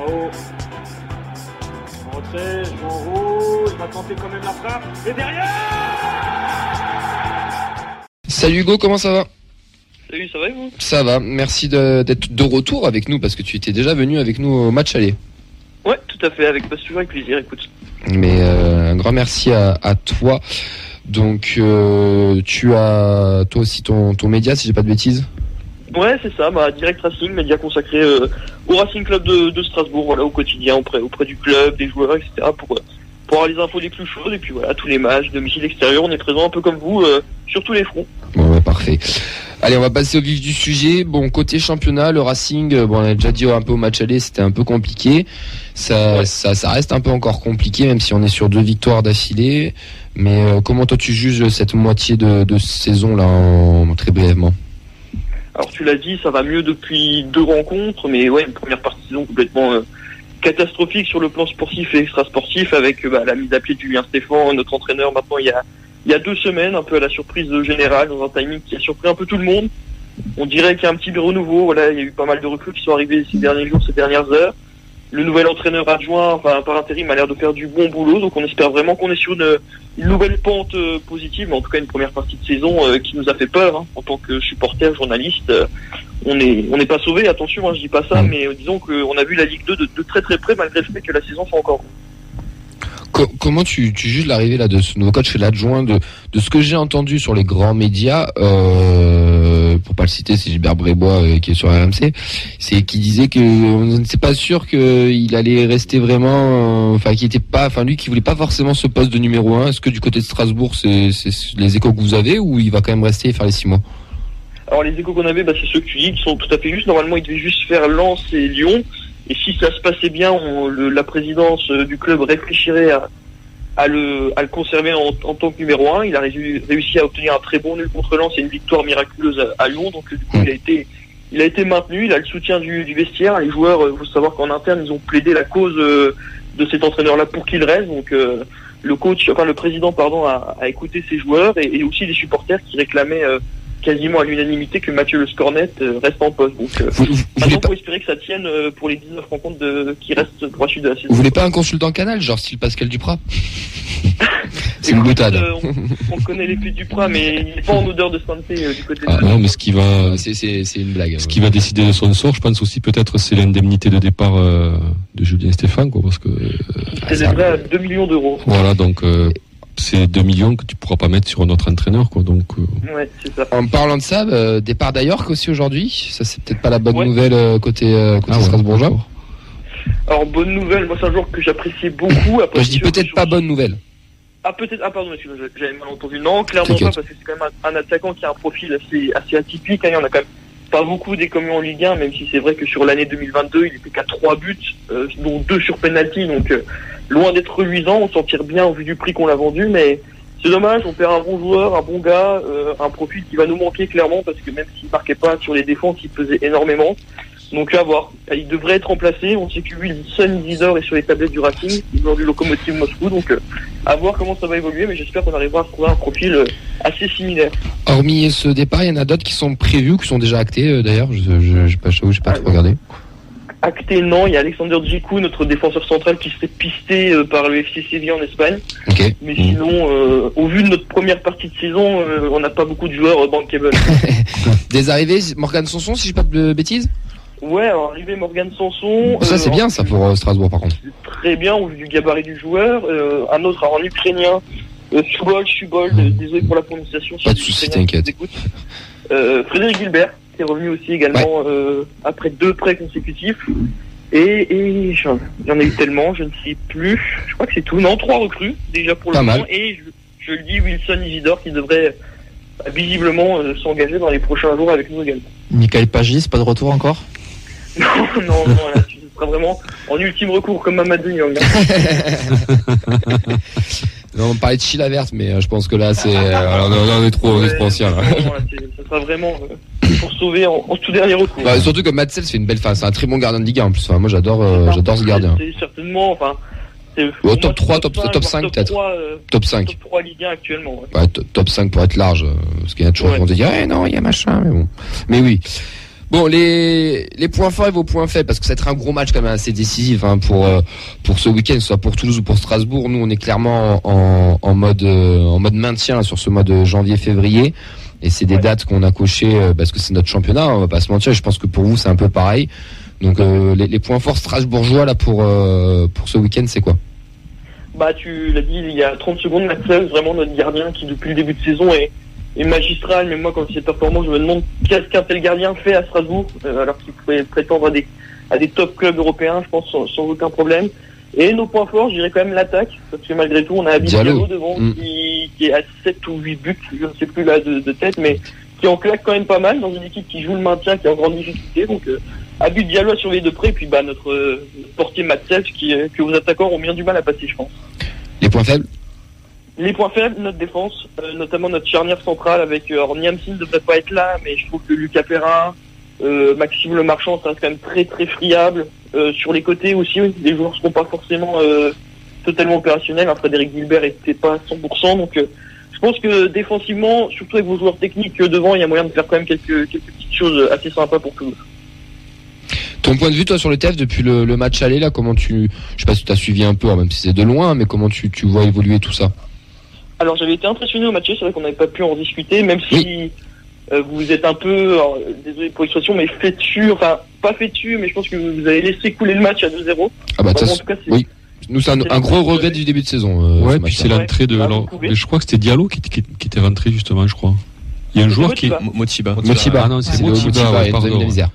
Sao. Rentrée, joue en haut, il va tenter quand même la frappe. Et derrière Salut Hugo, comment ça va? Salut, ça va et vous? Ça va, merci d'être de retour avec nous parce que tu étais déjà venu avec nous au match aller. Ouais, tout à fait, avec toujours avec plaisir, écoute. Mais euh, un grand merci à, à toi. Donc euh, tu as toi aussi ton, ton média si j'ai pas de bêtises? Ouais, c'est ça, bah, Direct Racing, média consacré euh, au Racing Club de, de Strasbourg, voilà, au quotidien, auprès, auprès du club, des joueurs, etc. pour, euh, pour avoir les infos les plus chaudes, et puis voilà, tous les matchs, domicile, extérieur, on est présent un peu comme vous, euh, sur tous les fronts. Bon ouais, parfait. Allez, on va passer au vif du sujet. Bon, côté championnat, le Racing, bon, on a déjà dit un peu au match aller, c'était un peu compliqué. Ça, Ouais. ça, ça reste un peu encore compliqué, même si on est sur deux victoires d'affilée. Mais euh, comment toi tu juges cette moitié de, de saison là, en, très brièvement? Alors tu l'as dit, ça va mieux depuis deux rencontres, mais ouais, une première partie saison complètement euh, catastrophique sur le plan sportif et extra-sportif, avec euh, bah, la mise à pied de Julien Stéphan, notre entraîneur maintenant il y a, il y a deux semaines, un peu à la surprise générale, dans un timing qui a surpris un peu tout le monde. On dirait qu'il y a un petit renouveau, voilà, il y a eu pas mal de recrues qui sont arrivées ces derniers jours, ces dernières heures. Le nouvel entraîneur adjoint, enfin par intérim, a l'air de faire du bon boulot, donc on espère vraiment qu'on est sur une, une nouvelle pente euh, positive, mais en tout cas une première partie de saison euh, qui nous a fait peur hein, en tant que supporter, journaliste. euh, on n'est on pas sauvé, attention, hein, je dis pas ça, Mm. mais disons qu'on a vu la Ligue 2 de, de très très près malgré le fait que la saison soit encore. Co- comment tu, tu juges l'arrivée là de ce nouveau coach et l'adjoint de, de ce que j'ai entendu sur les grands médias, euh, pour pas le citer, c'est Gilbert Brébois euh, qui est sur RMC, c'est qui disait que on n'était pas sûr qu'il allait rester vraiment, euh, enfin qui était pas, enfin lui qui voulait pas forcément ce poste de numéro un. Est-ce que du côté de Strasbourg, c'est les échos que vous avez ou il va quand même rester et faire les six mois? Alors les échos qu'on avait, bah, c'est ceux que tu dis qui sont tout à fait justes. Normalement, il devait juste faire Lens et Lyon. Et si ça se passait bien, la présidence euh, du club réfléchirait à, à le, à le conserver en, en tant que numéro un. Il a réussi, à obtenir un très bon nul contre Lens et une victoire miraculeuse à, à Lyon. Donc euh, du coup, il a été, il a été maintenu. Il a le soutien du, du vestiaire. Les joueurs, il faut savoir qu'en interne, ils ont plaidé la cause euh, de cet entraîneur-là pour qu'il reste. Donc euh, le coach, enfin le président, pardon, a, a écouté ses joueurs et, et aussi les supporters qui réclamaient euh, quasiment à l'unanimité que Mathieu Le Scornet euh, reste en poste. Donc, euh, vous, vous, pas, espérer que ça tienne euh, pour les 19 rencontres de, qui restent pour la suite de la saison. vous voulez pas un consultant canal, genre style Pascal Duprat C'est une boutade. euh, on, on connaît les puits du Prat, mais il n'est pas en odeur de santé euh, du côté Ah, de non, mais ce qui va, C'est c'est une blague. ce qui va décider de son sort, je pense aussi peut-être, c'est l'indemnité de départ euh, de Julien Stéphane, quoi, parce que euh, C'est des vrais à 2 millions d'euros. voilà, donc euh, c'est 2 millions que tu pourras pas mettre sur un autre entraîneur, quoi. Donc euh, Ouais, c'est ça. En parlant de ça, euh, départ d'Ayork aussi aujourd'hui. Ça, c'est peut-être pas la bonne Ouais. nouvelle euh, côté, euh, côté ah strasbourgeois. Alors, bonne nouvelle, moi, c'est un joueur que j'appréciais beaucoup. Après, je dis peut-être pas bonne nouvelle. Ah, peut-être. Ah, pardon, excuse-moi, j'avais mal entendu. Non, clairement pas, parce que c'est quand même un, un attaquant qui a un profil assez, assez atypique. hein. Il y en a quand même pas beaucoup des communs en Ligue 1, même si c'est vrai que sur l'année 2022, il était qu'à trois buts, euh, dont deux sur penalty. Donc, euh, loin d'être reluisant. On s'en tire bien au vu du prix qu'on l'a vendu, mais c'est dommage. On perd un bon joueur, un bon gars, euh, un profil qui va nous manquer clairement, parce que même s'il marquait pas sur les défenses, il pesait énormément. Donc à voir. Il devrait être remplacé. On sait que lui, Son Isidore est sur les tablettes du Racing, il du Lokomotiv Moscou. Donc euh, à voir comment ça va évoluer, mais j'espère qu'on arrivera à trouver un profil euh, assez similaire. Hormis ce départ, il y en a d'autres qui sont prévus, qui sont déjà actés d'ailleurs? Je je- j'ai pas, j'avoue, j'ai pas Ah, trop regardé. Acté, non, il y a Alexander Djikou, notre défenseur central, qui serait pisté euh, par le FC Séville en Espagne. Mais sinon, euh, au vu de notre première partie de saison, euh, on n'a pas beaucoup de joueurs bankable. Des arrivées, Morgan Sanson, si j'ai pas de bêtises? ouais, alors arrivé Morgan Sanson. Ça, c'est bien ça pour Strasbourg par contre. très bien au vu du gabarit du joueur. Un autre en ukrainien, Subol, Subol, euh, désolé pour la prononciation. si Pas de les souci, Ukrainiens t'inquiète. Frédéric Gilbert, qui est revenu aussi également euh, après deux prêts consécutifs. Et, et j'en- il y en a eu tellement, je ne sais plus. Je crois que c'est tout. Non, trois recrues déjà pour le moment. Et je, je le dis, Wilson Isidore qui devrait euh, visiblement euh, s'engager dans les prochains jours avec nous également. Michael Pagis, pas de retour encore? Non, non, non, là, tu seras vraiment en ultime recours comme Mamadou Niang. hein. On parlait de Chila verte, mais je pense que là, c'est, alors, non, non, on est trop, on est trop ancien là. Vraiment, sera vraiment euh, pour sauver en, en tout dernier recours. Bah, surtout que Matsel fait une belle phase. C'est un très bon gardien de Ligue 1 en plus. Enfin, moi, j'adore, euh, j'adore ce gardien. C'est certainement, enfin. c'est- Au top moi, 3, c'est top- cinq, top voire 5 peut-être. 3, euh, Top 5. top 3 Ligue 1 actuellement. ouais. Ouais, to- top 5 pour être large. euh, Parce qu'il y a toujours Ouais. dire, eh non, il y a machin, mais bon. Mais oui. Bon, les, les points forts et vos points faibles, parce que ça va être un gros match quand même assez décisif hein, pour euh, pour ce week-end, soit pour Toulouse ou pour Strasbourg. Nous, on est clairement en, en mode euh, en mode maintien sur ce mois de janvier-février, et c'est des Ouais. dates qu'on a cochées euh, parce que c'est notre championnat. On va pas se mentir. Je pense que pour vous, c'est un peu pareil. Donc, euh, les, les points forts strasbourgeois là pour euh, pour ce week-end, c'est quoi? Bah, tu l'as dit il y a 30 secondes, Maxwell, vraiment notre gardien qui, depuis le début de saison, est, est magistral. Mais moi, quand c'est performant, je me demande qu'est-ce qu'un tel gardien fait à Strasbourg, euh, alors qu'il pourrait prétendre à des, à des top clubs européens, je pense, sans, sans aucun problème. Et nos points forts, je dirais quand même l'attaque, parce que malgré tout, on a Abid Diallo. Devant, Mm. qui, qui est à 7 ou 8 buts, je ne sais plus là de, de tête, mais qui en claque quand même pas mal dans une équipe qui joue le maintien, qui est en grande difficulté. Donc, euh, Abid Diallo à surveiller de près, et puis bah, notre euh, portier Matsev, qui, euh, que vos attaquants ont bien du mal à passer, je pense. Les points faibles? Les points faibles, notre défense, euh, notamment notre charnière centrale avec euh, alors Niamsi ne devrait pas être là, mais je trouve que Lucas Perrin, euh, Maxime Le Marchand, ça reste quand même très très friable. Euh, sur les côtés aussi, oui, les joueurs ne seront pas forcément euh, totalement opérationnels. Hein, Frédéric Gilbert n'était pas à 100%, donc je pense que défensivement, surtout avec vos joueurs techniques devant, il y a moyen de faire quand même quelques, quelques petites choses assez sympas pour Toulouse. Ton point de vue, toi, sur le TF depuis le, le match aller, là, comment tu, je sais pas si tu as suivi un peu, hein, même si c'est de loin, mais comment tu, tu vois évoluer tout ça? Alors j'avais été impressionné au match, c'est vrai qu'on n'avait pas pu en discuter, même si vous êtes un peu, alors, euh, désolé pour l'expression, mais dessus, enfin pas dessus, mais je pense que vous avez laissé couler le match à 2-0. Ah bah, de toute Vraiment, en façon, tout cas, c'est- oui. nous, c'est un, un gros regret du début de saison. euh, Ouais, ce puis c'est l'entrée de. Ah, alors, je crois que c'était Diallo qui, qui, qui était rentré justement, je crois. Il y a un joueur qui. Motiba. Motiba. Motiba. Ah non, c'est C'est Motiba, ouais, pardon. misère.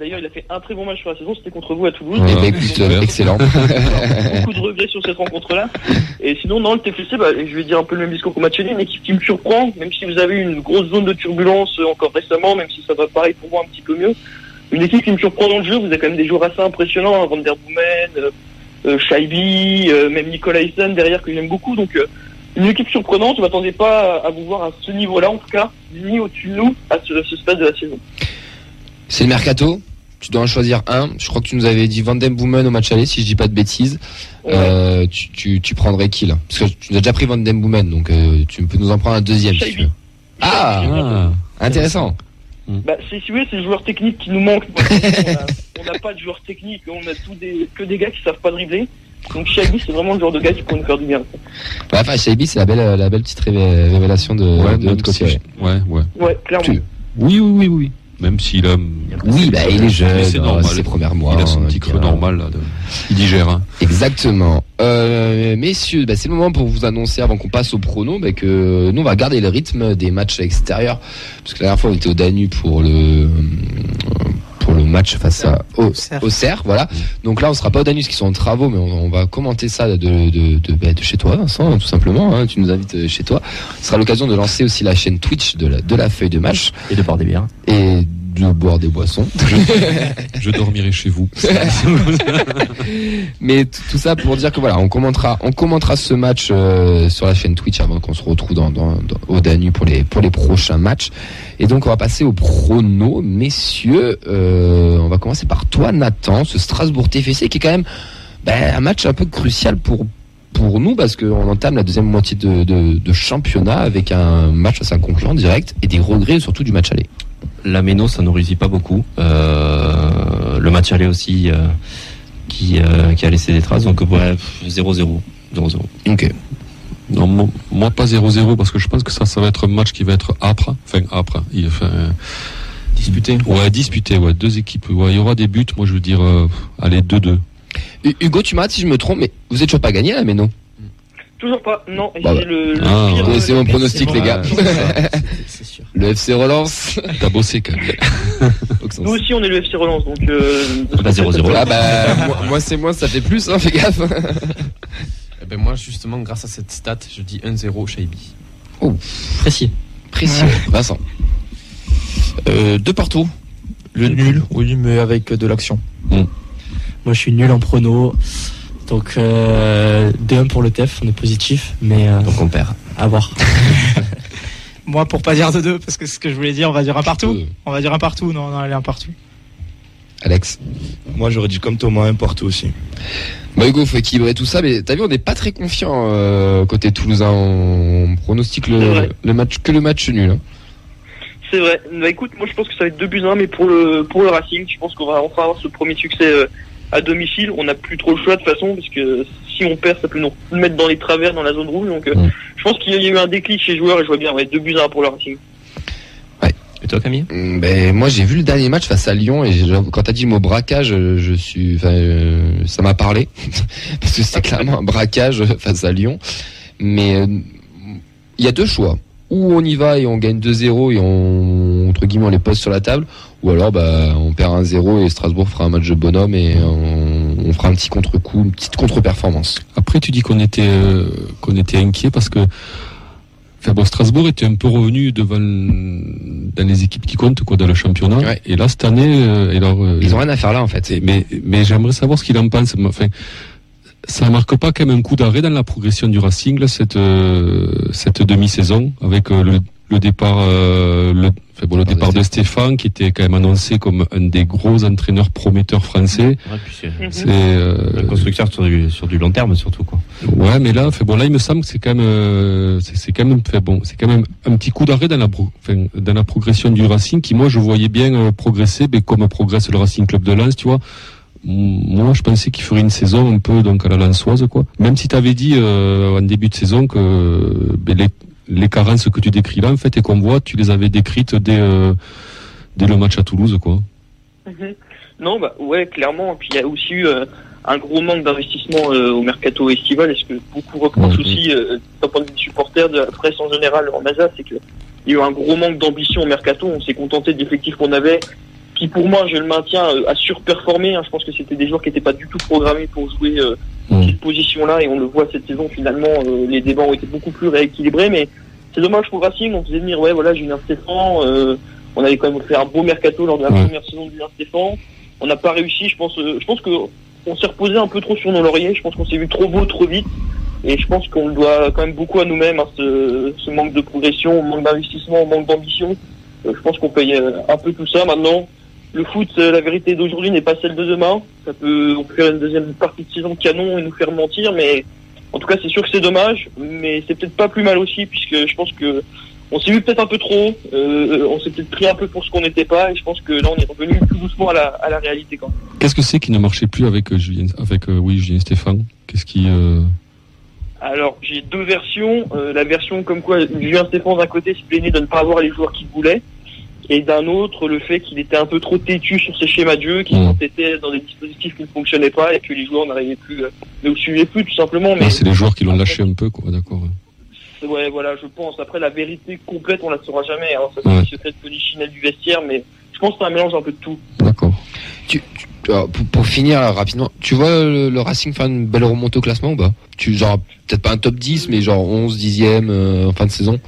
D'ailleurs, il a fait un très bon match sur la saison, c'était contre vous à Toulouse. Ouais. écoute, super. euh, excellent. beaucoup de regrets sur cette rencontre-là. Et sinon, non, le TFC, bah, je vais dire un peu le même discours qu'au match aller, une équipe qui me surprend, même si vous avez eu une grosse zone de turbulence euh, encore récemment, même si ça va pareil pour moi un petit peu mieux. Une équipe qui me surprend dans le jeu, vous avez quand même des joueurs assez impressionnants, hein, Van der Boomen, euh, Shaibi, euh, même Nicolas Hyssen derrière que j'aime beaucoup. Donc, euh, une équipe surprenante, je m'attendais pas à, à vous voir à ce niveau-là, en tout cas, ni au-dessus de nous, à ce, ce stade de la saison. C'est le mercato? Tu dois en choisir un. Je crois que tu nous avais dit Van Den Boomen au match aller, si je dis pas de bêtises. Euh, tu, tu, tu prendrais qui là? Parce que tu nous as déjà pris Van Den Boomen, donc euh, tu peux nous en prendre un deuxième si tu Shaibi. veux. Ah, Ah, intéressant. Bah, c'est, si vous voulez, c'est le joueur technique qui nous manque. On n'a pas de joueur technique, on a tous des, que des gars qui savent pas dribbler. Donc Shaggy, c'est vraiment le genre de gars qui pourrait nous faire du bien. Bah, enfin, Shaibi, c'est la belle, la belle petite révé- révélation de, ouais, de même notre côté. si- ouais. ouais, ouais. Ouais, clairement. Tu- Oui, oui, oui, oui. Même s'il a. Oui, bah, il est jeune, c'est dans normal. ses premiers mois. Il a son hein, petit creux normal, là. de- Il digère, hein. Exactement. Euh, messieurs, bah, c'est le moment pour vous annoncer avant qu'on passe au prono bah, que nous on va garder le rythme des matchs extérieurs parce que la dernière fois on était au Danube pour le match face à au, Cerf. au Cerf, voilà. Donc là on sera pas au parce qu'ils sont en travaux mais on, on va commenter ça de de, de, bah, de chez toi Vincent tout simplement. hein. tu nous invites euh, chez toi. Ce sera l'occasion de lancer aussi la chaîne Twitch de la de la feuille de match Et de boire des bières. et de boire des boissons. Je dormirai chez vous. Mais tout ça pour dire que voilà, on commentera, on commentera ce match euh, sur la chaîne Twitch avant qu'on se retrouve dans, dans, dans- au Danube pour les pour les prochains matchs. Et donc on va passer au prono, messieurs. Euh, on va commencer par toi, Nathan, ce Strasbourg TFC qui est quand même ben, un match un peu crucial pour pour nous parce qu'on entame la deuxième moitié de, de, de championnat avec un match face à un concurrent direct et des regrets surtout du match aller. La Méno, ça nous réussit pas beaucoup. Euh, le match aller aussi, euh, qui, euh, qui a laissé des traces. Donc, ouais, 0-0. 0-0. Ok. Non, moi, pas 0-0 parce que je pense que ça, ça va être un match qui va être âpre. Enfin, âpre. Il, enfin, Disputé. ouais, disputé, ouais. Deux équipes. Ouais, il y aura des buts. Moi, je veux dire, euh, allez, 2-2. Hu- Hugo, tu m'arrêtes si je me trompe, mais vous êtes toujours pas gagné là, mais non. Toujours pas, non. Et Bah, c'est le, le Ah, pire, mon pronostic, les gars. C'est sûr. Le FC relance. T'as bossé quand même. Nous aussi, on est le FC Relance, donc. Euh, Bah, 0-0. Ah bah, moi, moi, c'est moi, ça fait plus, hein, fais gaffe. Eh ben moi, justement, grâce à cette stat, je dis 1-0 Shaibi. Précis. Précieux. Vincent. Euh, deux partout. Le nul, oui, mais avec de l'action. Moi, je suis nul en prono. Donc, euh, 2-1 pour le TEF, on est positif, mais euh, Donc, on perd. à voir. Moi, pour pas dire de 2, parce que c'est ce que je voulais dire, on va dire un partout. On va dire un partout, non, non, allez, un partout. Alex. Moi, j'aurais dit comme Thomas, un partout aussi. Bah Hugo, faut équilibrer tout ça, mais t'as vu, on n'est pas très confiant euh, côté toulousain. On pronostique le, match que le match nul. hein. C'est vrai. Bah écoute, moi je pense que ça va être 2 buts à 1, mais pour le, pour le Racing, je pense qu'on va enfin avoir ce premier succès euh, à domicile. On n'a plus trop le choix de toute façon, parce que si on perd, ça peut nous mettre dans les travers, dans la zone rouge. Donc euh, Mm. je pense qu'il y a eu un déclic chez les joueurs et je vois bien, ouais, 2 buts à 1 pour le Racing. Et toi, Camille? Mm, Ben moi j'ai vu le dernier match face à Lyon et quand t'as dit le mot braquage, je, je suis, euh, ça m'a parlé parce que c'est clairement un braquage face à Lyon. Mais euh, il y a deux choix. Ou on y va et on gagne 2-0 et on entre guillemets on les pose sur la table, ou alors bah on perd 1-0 et Strasbourg fera un match de bonhomme et on, on fera un petit contre-coup, une petite contre-performance. Après, tu dis qu'on était euh, qu'on était inquiet parce que enfin, bon, Strasbourg était un peu revenu devant dans les équipes qui comptent quoi dans le championnat. Ouais. Et là cette année, euh, et euh, Ils ont rien à faire là en fait. mais mais j'aimerais savoir ce qu'il en pense. Enfin, ça marque pas quand même un coup d'arrêt dans la progression du Racing là, cette euh, cette demi-saison avec euh, le, le départ euh, le, enfin, bon, le Départ départ de Stéphane qui était quand même annoncé comme un des gros entraîneurs prometteurs français. Ouais, c'est Mhm. C'est euh, un constructeur sur du, sur du long terme surtout quoi. Ouais, mais là, fait bon, là, il me semble que c'est quand même, euh, c'est c'est quand même, fait bon, c'est quand même un petit coup d'arrêt dans la, pro- enfin, dans la progression du Racing, qui moi, je voyais bien euh, progresser, mais comme progresse le Racing Club de Lens, tu vois. Moi, je pensais qu'il ferait une saison un peu donc à la Lensoise, quoi. Même si tu avais dit euh, en début de saison que euh, ben, les, les carences que tu décris là, en fait, et qu'on voit, tu les avais décrites dès, euh, dès le match à Toulouse, quoi. Mhm. Non, bah ouais, clairement. Puis il y a aussi eu euh, un gros manque d'investissement euh, au mercato estival. Est-ce que beaucoup reprochent aussi, d'un point de vue des supporters, de la presse en général en Alsace, c'est que il y a eu un gros manque d'ambition au mercato. On s'est contenté de l'effectif qu'on avait, qui pour moi, je le maintiens, euh, a surperformé. hein. Je pense que c'était des joueurs qui n'étaient pas du tout programmés pour jouer euh, Mhm. cette position-là, et on le voit cette saison. Finalement, euh, les débats ont été beaucoup plus rééquilibrés, mais c'est dommage pour Racing. On faisait venir, ouais, voilà, Julien Stéphane. euh, on avait quand même fait un beau mercato lors de la première saison de Julien Stéphane. On n'a pas réussi. Je pense, euh, je pense que on s'est reposé un peu trop sur nos lauriers. Je pense qu'on s'est vu trop beau, trop vite. Et je pense qu'on le doit quand même beaucoup à nous-mêmes, hein, ce, ce manque de progression, manque d'investissement, manque d'ambition. Euh, je pense qu'on paye euh, un peu tout ça maintenant. Le foot, euh, la vérité d'aujourd'hui n'est pas celle de demain. Ça peut, on peut faire une deuxième partie de saison canon et nous faire mentir, mais en tout cas, c'est sûr que c'est dommage, mais c'est peut-être pas plus mal aussi, puisque je pense que on s'est vu peut-être un peu trop, euh, on s'est peut-être pris un peu pour ce qu'on n'était pas, et je pense que là, on est revenu tout doucement à la, à la réalité quand même. Qu'est-ce que c'est qui ne marchait plus avec euh, Julien, avec, euh, oui, Julien Stéphane? Qu'est-ce qui, Alors, j'ai deux versions. La version comme quoi Julien Stéphane d'un côté se plaignait de ne pas avoir les joueurs qu'il voulait, et d'un autre le fait qu'il était un peu trop têtu sur ses schémas de jeu, qu'il s'entêtait dans des dispositifs qui ne fonctionnaient pas et que les joueurs n'arrivaient plus, euh, ne le suivaient plus tout simplement. Mais Ah, c'est les joueurs qui l'ont lâché un peu, quoi, d'accord. ouais. voilà, je pense. Après, la vérité complète, on la saura jamais. Hein. Ça, c'est Ouais. le secret de polichinelle du vestiaire, mais je pense que c'est un mélange un peu de tout. D'accord. Tu, tu- pour, pour finir rapidement, tu vois le, le Racing faire une belle remontée au classement ou pas? Tu genre peut-être pas un top 10 mais genre 11 10e euh, en fin de saison?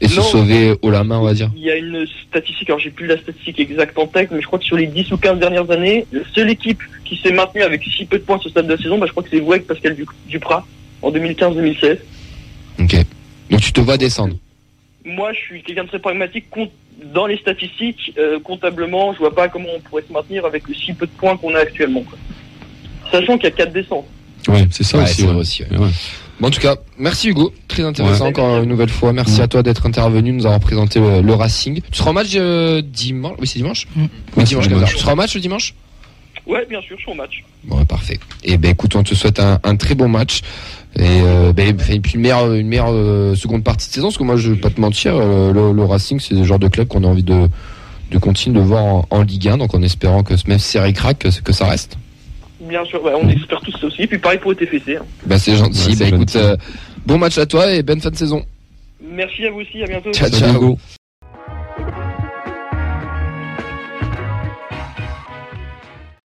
Et se sauver haut la main on va dire. Il y a une statistique, alors j'ai plus la statistique exacte en tête, mais je crois que sur les 10 ou 15 dernières années, la seule équipe qui s'est maintenue avec si peu de points à ce stade de la saison, bah, je crois que c'est vous avec Pascal Du- Duprat en 2015-2016. OK. Donc tu te vois descendre. Moi, je suis quelqu'un de très pragmatique. Dans les statistiques, euh, comptablement, je vois pas comment on pourrait se maintenir avec le si peu de points qu'on a actuellement. quoi. Sachant qu'il y a 4 descentes. Ouais, c'est ça Ouais, aussi. c'est ouais. vrai aussi, ouais. Bon, en tout cas, merci Hugo, très intéressant Ouais. encore une nouvelle fois. Merci à toi d'être intervenu, nous avoir présenté le, le Racing. Tu seras en match euh, dimanche Oui, c'est dimanche? Mm. Oui, dimanche c'est 15 dimanche. Tu seras en match le dimanche? Ouais, bien sûr, je suis au match. Bon, parfait. Et ben écoute, on te souhaite un, un très bon match et, euh, ben, et puis une meilleure, une meilleure euh, seconde partie de saison. Parce que moi, je vais pas te mentir, euh, le, le Racing, c'est le genre de club qu'on a envie de, de continuer de voir en, en Ligue 1. Donc en espérant que même si c'est ric-rac, que, que ça reste. Bien sûr, on espère tous ça aussi. Et puis pareil pour le TFC. hein. Ben c'est gentil. Ouais, ben écoute, gentil. euh, bon match à toi et bonne fin de saison. Merci à vous aussi, à bientôt. Ciao, ciao.